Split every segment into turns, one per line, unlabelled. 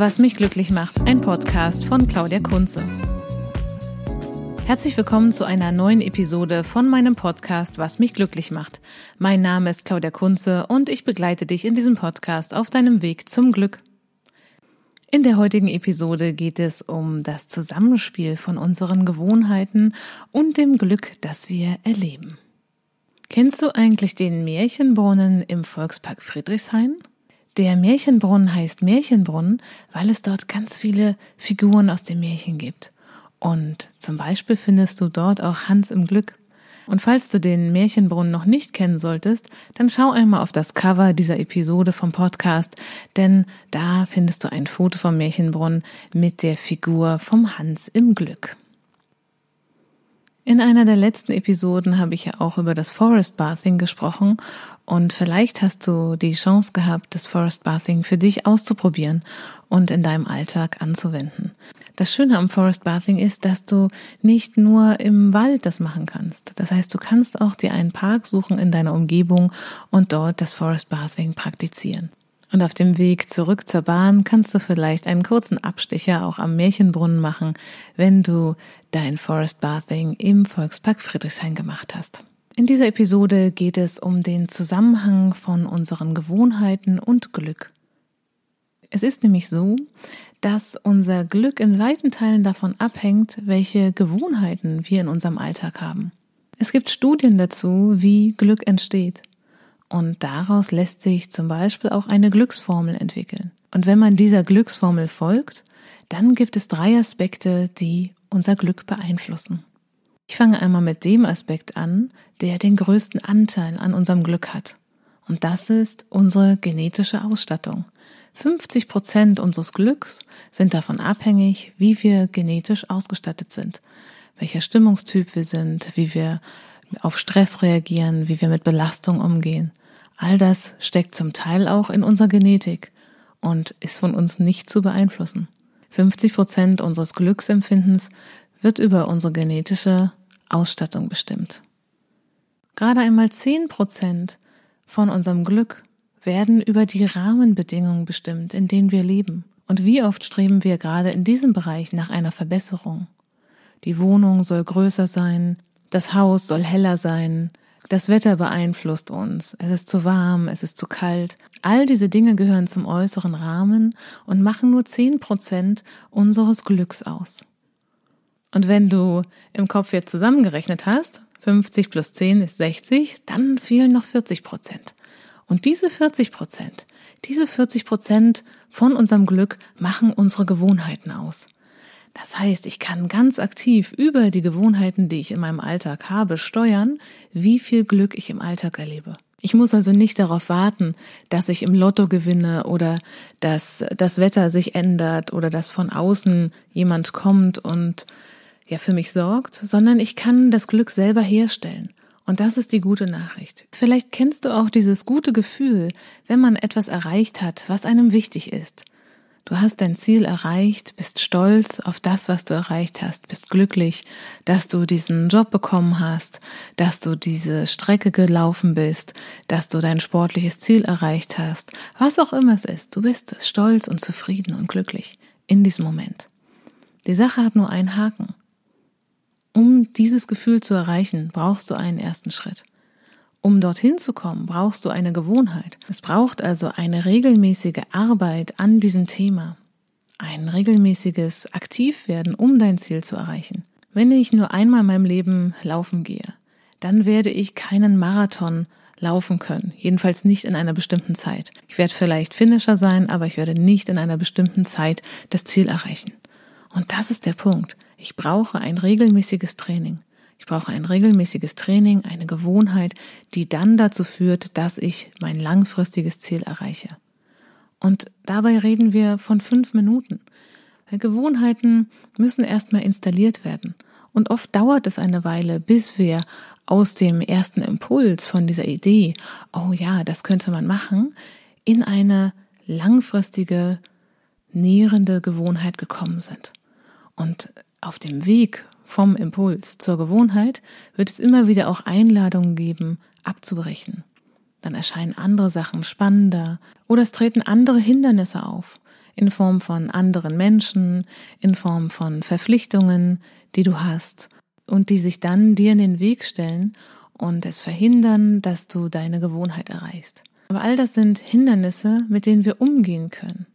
Was mich glücklich macht, ein Podcast von Claudia Kunze. Herzlich willkommen zu einer neuen Episode von meinem Podcast Was mich glücklich macht. Mein Name ist Claudia Kunze und ich begleite dich in diesem Podcast auf deinem Weg zum Glück. In der heutigen Episode geht es um das Zusammenspiel von unseren Gewohnheiten und dem Glück, das wir erleben. Kennst du eigentlich den Märchenbrunnen im Volkspark Friedrichshain? Der Märchenbrunnen heißt Märchenbrunnen, weil es dort ganz viele Figuren aus dem Märchen gibt. Und zum Beispiel findest du dort auch Hans im Glück. Und falls du den Märchenbrunnen noch nicht kennen solltest, dann schau einmal auf das Cover dieser Episode vom Podcast, denn da findest du ein Foto vom Märchenbrunnen mit der Figur vom Hans im Glück. In einer der letzten Episoden habe ich ja auch über das Forest Bathing gesprochen und vielleicht hast du die Chance gehabt, das Forest Bathing für dich auszuprobieren und in deinem Alltag anzuwenden. Das Schöne am Forest Bathing ist, dass du nicht nur im Wald das machen kannst. Das heißt, du kannst auch dir einen Park suchen in deiner Umgebung und dort das Forest Bathing praktizieren. Und auf dem Weg zurück zur Bahn kannst du vielleicht einen kurzen Abstecher auch am Märchenbrunnen machen, wenn du dein Forest Bathing im Volkspark Friedrichshain gemacht hast. In dieser Episode geht es um den Zusammenhang von unseren Gewohnheiten und Glück. Es ist nämlich so, dass unser Glück in weiten Teilen davon abhängt, welche Gewohnheiten wir in unserem Alltag haben. Es gibt Studien dazu, wie Glück entsteht. Und daraus lässt sich zum Beispiel auch eine Glücksformel entwickeln. Und wenn man dieser Glücksformel folgt, dann gibt es drei Aspekte, die unser Glück beeinflussen. Ich fange einmal mit dem Aspekt an, der den größten Anteil an unserem Glück hat. Und das ist unsere genetische Ausstattung. 50 Prozent unseres Glücks sind davon abhängig, wie wir genetisch ausgestattet sind, welcher Stimmungstyp wir sind, wie wir auf Stress reagieren, wie wir mit Belastung umgehen. All das steckt zum Teil auch in unserer Genetik und ist von uns nicht zu beeinflussen. 50 Prozent unseres Glücksempfindens wird über unsere genetische Ausstattung bestimmt. Gerade einmal 10 Prozent von unserem Glück werden über die Rahmenbedingungen bestimmt, in denen wir leben. Und wie oft streben wir gerade in diesem Bereich nach einer Verbesserung? Die Wohnung soll größer sein, das Haus soll heller sein, das Wetter beeinflusst uns, es ist zu warm, es ist zu kalt. All diese Dinge gehören zum äußeren Rahmen und machen nur zehn Prozent unseres Glücks aus. Und wenn du im Kopf jetzt zusammengerechnet hast, 50 plus 10 ist 60, dann fehlen noch 40 Prozent. Und diese 40 Prozent, diese 40 Prozent von unserem Glück machen unsere Gewohnheiten aus. Das heißt, ich kann ganz aktiv über die Gewohnheiten, die ich in meinem Alltag habe, steuern, wie viel Glück ich im Alltag erlebe. Ich muss also nicht darauf warten, dass ich im Lotto gewinne oder dass das Wetter sich ändert oder dass von außen jemand kommt und ja für mich sorgt, sondern ich kann das Glück selber herstellen. Und das ist die gute Nachricht. Vielleicht kennst du auch dieses gute Gefühl, wenn man etwas erreicht hat, was einem wichtig ist. Du hast dein Ziel erreicht, bist stolz auf das, was du erreicht hast, bist glücklich, dass du diesen Job bekommen hast, dass du diese Strecke gelaufen bist, dass du dein sportliches Ziel erreicht hast, was auch immer es ist. Du bist stolz und zufrieden und glücklich in diesem Moment. Die Sache hat nur einen Haken. Um dieses Gefühl zu erreichen, brauchst du einen ersten Schritt. Um dorthin zu kommen, brauchst du eine Gewohnheit. Es braucht also eine regelmäßige Arbeit an diesem Thema. Ein regelmäßiges Aktivwerden, um dein Ziel zu erreichen. Wenn ich nur einmal in meinem Leben laufen gehe, dann werde ich keinen Marathon laufen können. Jedenfalls nicht in einer bestimmten Zeit. Ich werde vielleicht Finisher sein, aber ich werde nicht in einer bestimmten Zeit das Ziel erreichen. Und das ist der Punkt. Ich brauche ein regelmäßiges Training. Ich brauche ein regelmäßiges Training, eine Gewohnheit, die dann dazu führt, dass ich mein langfristiges Ziel erreiche. Und dabei reden wir von fünf Minuten. Weil Gewohnheiten müssen erstmal installiert werden. Und oft dauert es eine Weile, bis wir aus dem ersten Impuls von dieser Idee, oh ja, das könnte man machen, in eine langfristige, nährende Gewohnheit gekommen sind. Und auf dem Weg vom Impuls zur Gewohnheit wird es immer wieder auch Einladungen geben, abzubrechen. Dann erscheinen andere Sachen spannender oder es treten andere Hindernisse auf. in Form von anderen Menschen, in Form von Verpflichtungen, die du hast und die sich dann dir in den Weg stellen und es verhindern, dass du deine Gewohnheit erreichst. Aber all das sind Hindernisse, mit denen wir umgehen können.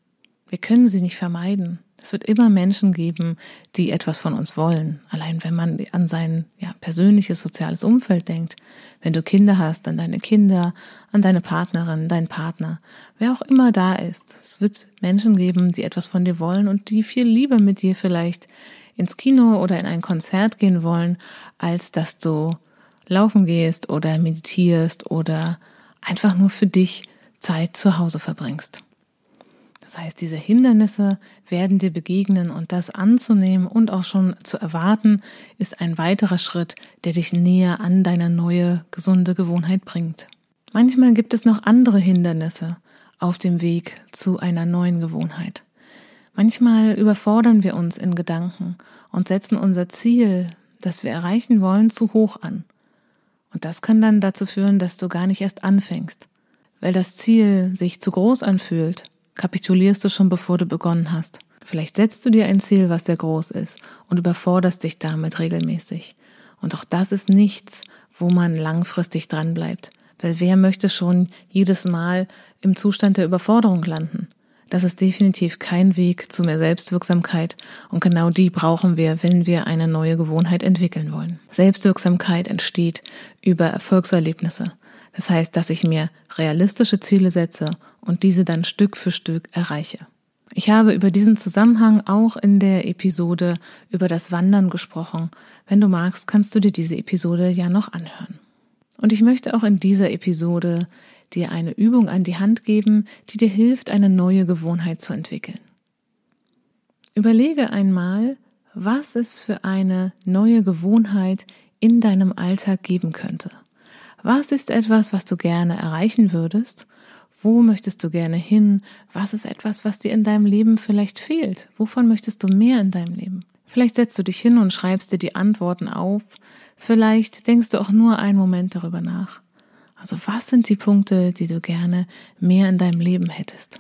Wir können sie nicht vermeiden. Es wird immer Menschen geben, die etwas von uns wollen. Allein wenn man an sein ja, persönliches soziales Umfeld denkt. Wenn du Kinder hast, an deine Kinder, an deine Partnerin, deinen Partner, wer auch immer da ist. Es wird Menschen geben, die etwas von dir wollen und die viel lieber mit dir vielleicht ins Kino oder in ein Konzert gehen wollen, als dass du laufen gehst oder meditierst oder einfach nur für dich Zeit zu Hause verbringst. Das heißt, diese Hindernisse werden dir begegnen und das anzunehmen und auch schon zu erwarten, ist ein weiterer Schritt, der dich näher an deine neue, gesunde Gewohnheit bringt. Manchmal gibt es noch andere Hindernisse auf dem Weg zu einer neuen Gewohnheit. Manchmal überfordern wir uns in Gedanken und setzen unser Ziel, das wir erreichen wollen, zu hoch an. Und das kann dann dazu führen, dass du gar nicht erst anfängst. Weil das Ziel sich zu groß anfühlt kapitulierst du schon bevor du begonnen hast. Vielleicht setzt du dir ein Ziel, was sehr groß ist und überforderst dich damit regelmäßig. Und auch das ist nichts, wo man langfristig dran bleibt. Weil wer möchte schon jedes Mal im Zustand der Überforderung landen? Das ist definitiv kein Weg zu mehr Selbstwirksamkeit und genau die brauchen wir, wenn wir eine neue Gewohnheit entwickeln wollen. Selbstwirksamkeit entsteht über Erfolgserlebnisse. Das heißt, dass ich mir realistische Ziele setze und diese dann Stück für Stück erreiche. Ich habe über diesen Zusammenhang auch in der Episode über das Wandern gesprochen. Wenn du magst, kannst du dir diese Episode ja noch anhören. Und ich möchte auch in dieser Episode dir eine Übung an die Hand geben, die dir hilft, eine neue Gewohnheit zu entwickeln. Überlege einmal, was es für eine neue Gewohnheit in deinem Alltag geben könnte. Was ist etwas, was du gerne erreichen würdest? Wo möchtest du gerne hin? Was ist etwas, was dir in deinem Leben vielleicht fehlt? Wovon möchtest du mehr in deinem Leben? Vielleicht setzt du dich hin und schreibst dir die Antworten auf. Vielleicht denkst du auch nur einen Moment darüber nach. Also was sind die Punkte, die du gerne mehr in deinem Leben hättest?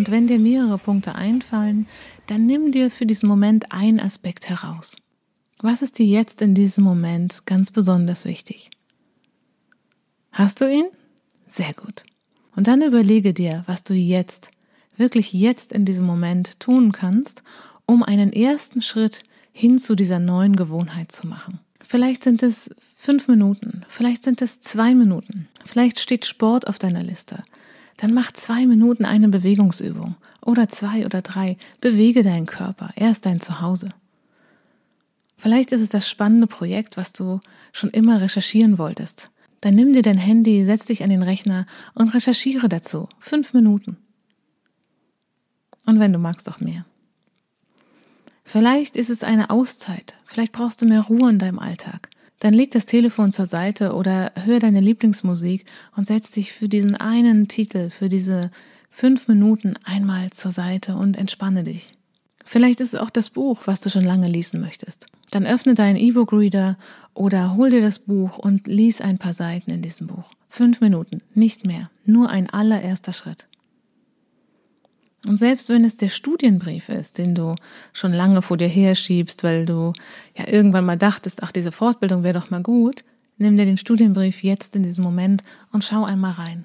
Und wenn dir mehrere Punkte einfallen, dann nimm dir für diesen Moment einen Aspekt heraus. Was ist dir jetzt in diesem Moment ganz besonders wichtig? Hast du ihn? Sehr gut. Und dann überlege dir, was du jetzt, wirklich jetzt in diesem Moment tun kannst, um einen ersten Schritt hin zu dieser neuen Gewohnheit zu machen. Vielleicht sind es fünf Minuten, vielleicht sind es zwei Minuten, vielleicht steht Sport auf deiner Liste, dann mach zwei Minuten eine Bewegungsübung oder zwei oder drei. Bewege deinen Körper. Er ist dein Zuhause. Vielleicht ist es das spannende Projekt, was du schon immer recherchieren wolltest. Dann nimm dir dein Handy, setz dich an den Rechner und recherchiere dazu. Fünf Minuten. Und wenn du magst, auch mehr. Vielleicht ist es eine Auszeit. Vielleicht brauchst du mehr Ruhe in deinem Alltag. Dann leg das Telefon zur Seite oder hör deine Lieblingsmusik und setz dich für diesen einen Titel, für diese fünf Minuten einmal zur Seite und entspanne dich. Vielleicht ist es auch das Buch, was du schon lange lesen möchtest. Dann öffne deinen E-Book-Reader oder hol dir das Buch und lies ein paar Seiten in diesem Buch. Fünf Minuten, nicht mehr, nur ein allererster Schritt. Und selbst wenn es der Studienbrief ist, den du schon lange vor dir herschiebst, weil du ja irgendwann mal dachtest, ach, diese Fortbildung wäre doch mal gut, nimm dir den Studienbrief jetzt in diesem Moment und schau einmal rein.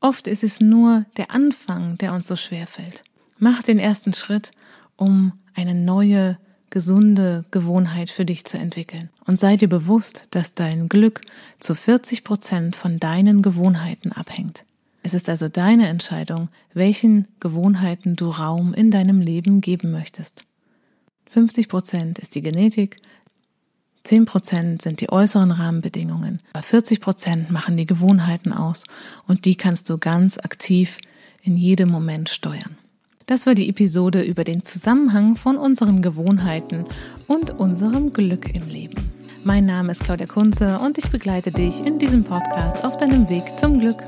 Oft ist es nur der Anfang, der uns so schwer fällt. Mach den ersten Schritt, um eine neue, gesunde Gewohnheit für dich zu entwickeln. Und sei dir bewusst, dass dein Glück zu 40 Prozent von deinen Gewohnheiten abhängt. Es ist also deine Entscheidung, welchen Gewohnheiten du Raum in deinem Leben geben möchtest. 50 Prozent ist die Genetik, 10% sind die äußeren Rahmenbedingungen, aber 40% machen die Gewohnheiten aus und die kannst du ganz aktiv in jedem Moment steuern. Das war die Episode über den Zusammenhang von unseren Gewohnheiten und unserem Glück im Leben. Mein Name ist Claudia Kunze und ich begleite dich in diesem Podcast auf deinem Weg zum Glück.